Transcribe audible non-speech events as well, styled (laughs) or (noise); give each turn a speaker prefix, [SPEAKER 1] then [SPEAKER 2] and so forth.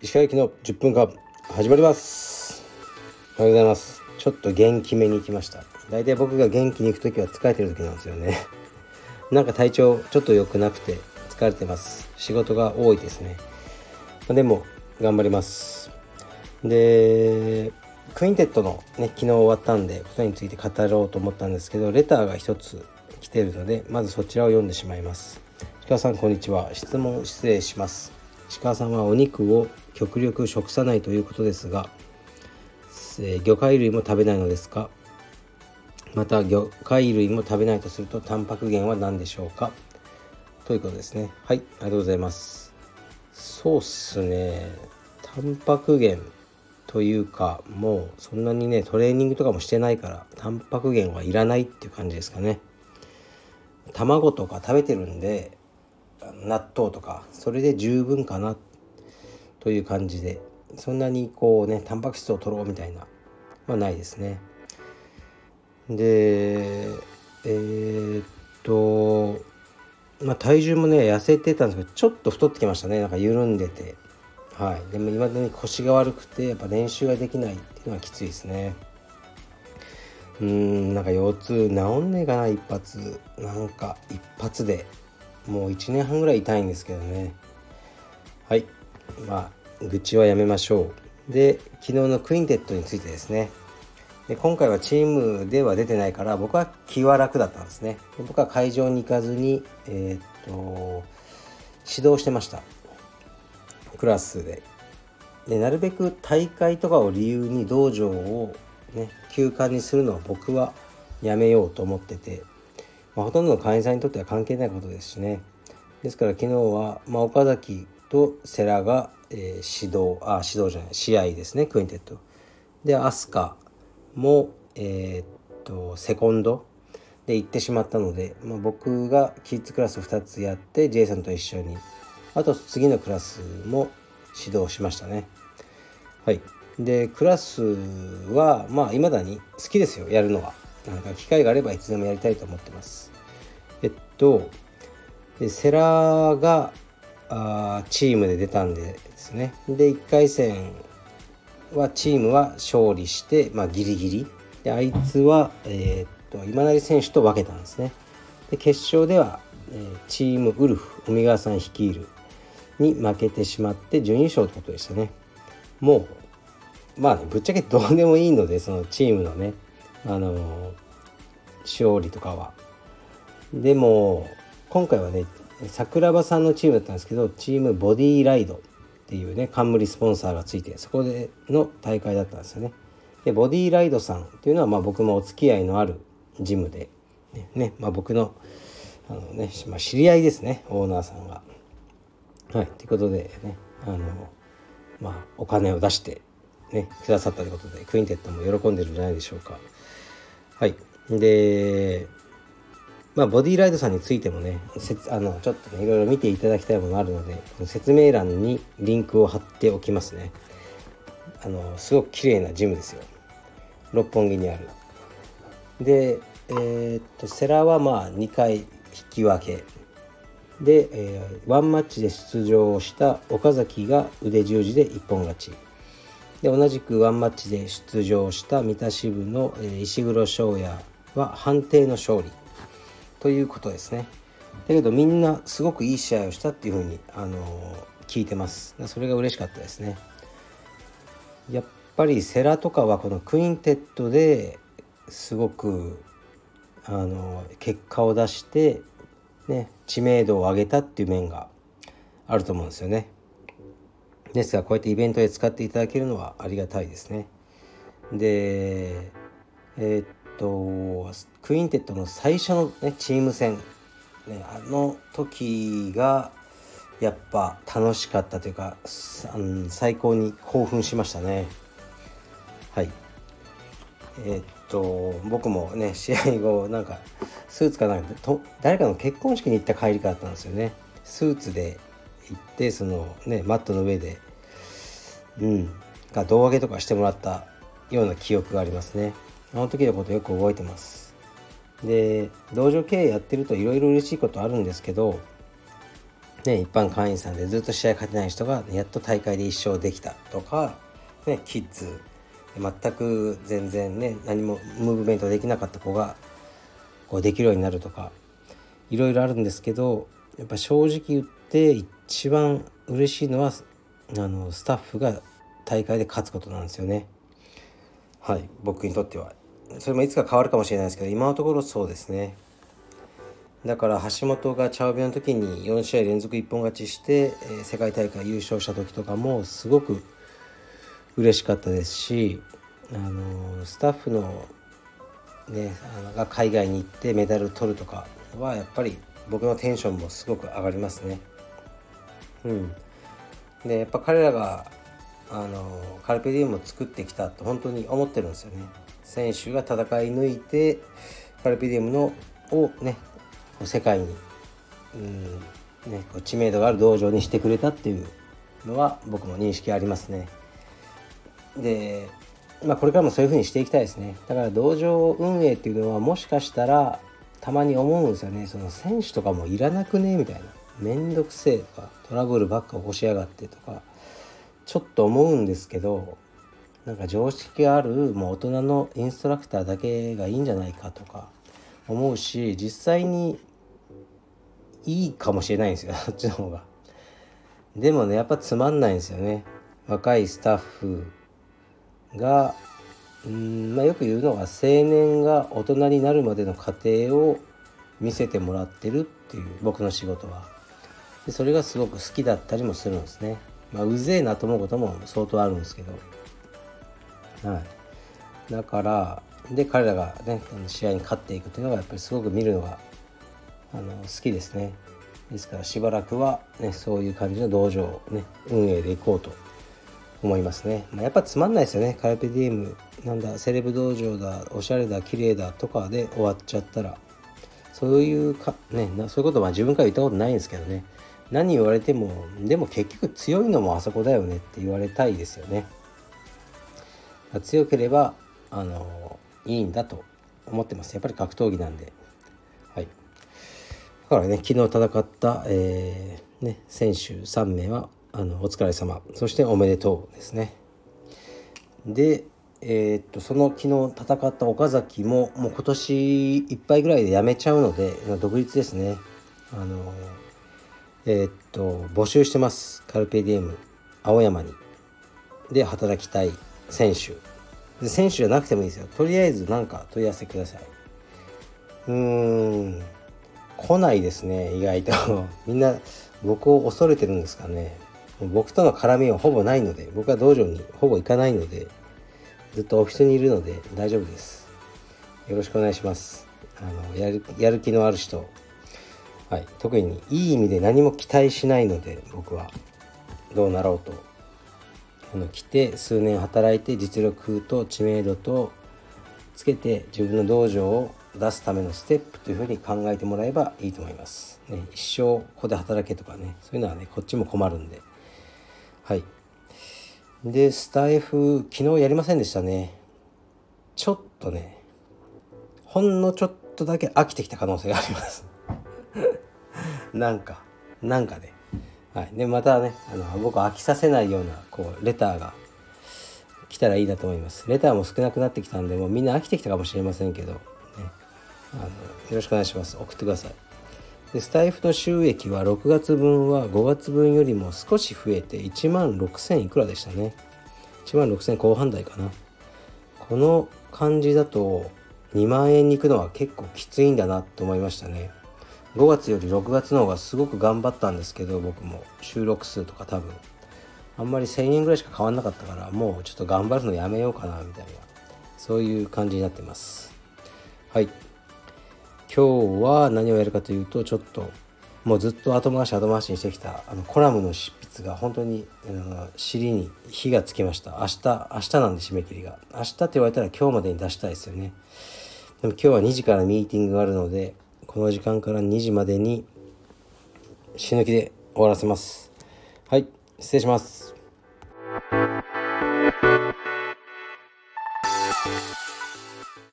[SPEAKER 1] 石川行きの10分間始まります。おはようございます。ちょっと元気めに行きました。大体僕が元気に行く時は疲れてる時なんですよね。(laughs) なんか体調ちょっと良くなくて疲れてます。仕事が多いですね。でも頑張ります。でクインテットのね昨日終わったんでことについて語ろうと思ったんですけどレターが一つ来てるのでまずそちらを読んでしまいます。鹿さんこんにちは。質問失礼します。鹿さんはお肉を極力食さないということですが、え魚介類も食べないのですか？また魚介類も食べないとするとタンパク源は何でしょうか？ということですね。はいありがとうございます。そうっすね。タンパク源。というかもうそんなにねトレーニングとかもしてないからタンパク源はいらないっていう感じですかね。卵とか食べてるんで納豆とかそれで十分かなという感じでそんなにこうねタンパク質を取ろうみたいなはないですね。でえー、っとまあ体重もね痩せてたんですけどちょっと太ってきましたね。なんか緩んでて。はい。でもいまだに腰が悪くてやっぱ練習ができないっていうのはきついですね。うんなんか腰痛治んねえかな一発。なんか一発で。もう1年半ぐらい痛いんですけどね。はい。まあ愚痴はやめましょう。で昨日のクインテットについてですね。で今回はチームでは出てないから僕は気は楽だったんですね。僕は会場に行かずにえー、っと指導してました。クラスで。でなるべく大会とかを理由に道場をね休館にするのは僕はやめようと思っててまあ、ほとんどの会員さんにとっては関係ないことですしね。ですから昨日は、まあ、岡崎と世良が、えー、指導あ指導じゃない試合ですねクインテット。で飛鳥もえー、っとセコンドで行ってしまったので、まあ、僕がキッズクラス2つやってジェイさんと一緒にあと次のクラスも指導しましたねはいでクラスはまあいまだに好きですよやるのはなんか機会があればいつでもやりたいと思ってます。えっと、セラーがあチームで出たんでですね。で、1回戦はチームは勝利して、まあ、ギリギリ。で、あいつは、えー、っと、今成選手と分けたんですね。で、決勝では、えー、チームウルフ、尾川さん率いるに負けてしまって準優勝ってことでしたね。もう、まあね、ぶっちゃけどうでもいいので、そのチームのね、あの勝利とかは。でも今回はね桜庭さんのチームだったんですけどチームボディーライドっていうね冠スポンサーがついてそこでの大会だったんですよね。でボディーライドさんっていうのはまあ僕もお付き合いのあるジムでね、ねまあ、僕のあのね、まあ、知り合いですねオーナーさんが。はい。ということでねあのまあお金を出してねくださったということでクインテットも喜んでるんじゃないでしょうか。はい。でまあボディライドさんについてもねせあのちょっとねいろいろ見ていただきたいものがあるので説明欄にリンクを貼っておきますね。あのすごく綺麗なジムですよ。六本木にある。でえー、っとセラはまあ2回引き分け。で、えー、ワンマッチで出場した岡崎が腕十字で一本勝ちで同じくワンマッチで出場した三田支部の石黒翔也は判定の勝利ということですね。だけどみんなすごくいい試合をしたっていうふうに、あの聞いてます。それが嬉しかったですね。やっぱりセラとかはこのクインテットですごくあの結果を出して、ね、知名度を上げたっていう面があると思うんですよね。ですがこうやってイベントで使っていただけるのはありがたいですね。でえー、っとクインテットの最初の、ね、チーム戦、ね、あの時がやっぱ楽しかったというか最高に興奮しましたね。はいえー、っと僕もね試合後なんかスーツかなんかと誰かの結婚式に行った帰りかだったんですよね。スーツで行ってそのねマットの上でうんが胴上げとかしてもらったような記憶がありますねあの時のことよく覚えてますで道場経営やってるといろいろ嬉しいことあるんですけどね、一般会員さんでずっと試合勝てない人がやっと大会で1勝できたとか、ね、キッズ全く全然ね何もムーブメントできなかった子がこうできるようになるとかいろいろあるんですけどやっぱ正直言って一番嬉しいのはあのスタッフが大会で勝つことなんですよね。はい僕にとってはそれもいつか変わるかもしれないですけど今のところそうですね。だから橋本がチャオビの時に4試合連続一本勝ちして、えー、世界大会優勝した時とかもすごく嬉しかったですし、あのスタッフの,、ね、あのが海外に行ってメダル取るとかはやっぱり僕のテンションもすごく上がりますね。うん、でやっぱ彼らがあのカルペディウムを作ってきたと本当に思ってるんですよね。選手が戦い抜いてカルペディウムのをね世界に、うんね、こう知名度がある道場にしてくれたっていうのは僕も認識ありますね。で、まあ、これからもそういうふうにしていきたいですね。だから道場運営っていうのはもしかしたらたまに思うんですよね。その選手とかもいらなくねみたいな。めんどくせえとかトラブルばっか起こしやがってとかちょっと思うんですけどなんか常識があるもう大人のインストラクターだけがいいんじゃないかとか思うし実際にいいかもしれないんですよ (laughs) そっちの方が。でもねやっぱつまんないんですよね。若いスタッフがうん、まあ、よく言うのが青年が大人になるまでの過程を見せてもらってるっていう僕の仕事は。でそれがすごく好きだったりもするんですね。まあ、うぜえなと思うことも相当あるんですけど。はい。だから、で、彼らがね、試合に勝っていくというのがやっぱりすごく見るのがあの好きですねですからしばらくは、ね、そういう感じの道場を、ね、運営でいこうと思いますね、まあ、やっぱつまんないですよね。カルペディエムなんだセレブ道場だおしゃれだ綺麗だとかで終わっちゃったら。そういうかねそういうことは自分から言ったことないんですけどね。何言われてもでも結局強いのもあそこだよね。って言われたいですよね。強ければあのいいんだと思ってます。やっぱり格闘技なんで。はい。だからね、昨日戦った、えー、ね、選手3名はあのお疲れ様。そしておめでとうですね。で、えー、っとその昨日戦った岡崎ももう今年いっぱいぐらいで辞めちゃうので独立ですね。あのえー、っと募集してます。カルペディエム青山に。で働きたい選手。で選手じゃなくてもいいですよ。とりあえず何か問い合わせください。うーん来ないですね意外と。(laughs) みんな僕を恐れてるんですかね。僕との絡みはほぼないので僕は道場にほぼ行かないのでずっとオフィスにいるので大丈夫です。よろしくお願いします。あのやるやる気のある人はい。特にいい意味で何も期待しないので僕は。どうなろうと。あの来て数年働いて実力と知名度とつけて自分の道場を出すためのステップというふうに考えてもらえばいいと思います。ね、一生ここで働けとかねそういうのはねこっちも困るんで。はい。でスタイフ昨日やりませんでしたね。ちょっとねほんのちょっとだけ飽きてきた可能性があります。(laughs) なんかなんかねはい。でまたねあの僕飽きさせないようなこうレターが来たらいいなと思います。レターも少なくなってきたんでもうみんな飽きてきたかもしれませんけどね。あのよろしくお願いします。送ってください。でスタイフの収益は6月分は5月分よりも少し増えて1万6000いくらでしたね。1万6000後半台かな。この感じだと2万円に行くのは結構きついんだなと思いましたね。5月より6月の方がすごく頑張ったんですけど僕も。収録数とか多分。あんまり1000円ぐらいしか変わんなかったからもうちょっと頑張るのやめようかなみたいな。そういう感じになってます。はい。今日は何をやるかというとちょっともうずっと後回し後回しにしてきたあのコラムの執筆が本当にあの尻に火がつきました。明日明日なんで締め切りが。明日って言われたら今日までに出したいですよね。でも今日は2時からミーティングがあるのでこの時間から2時までに死ぬ気で終わらせます。はい失礼します。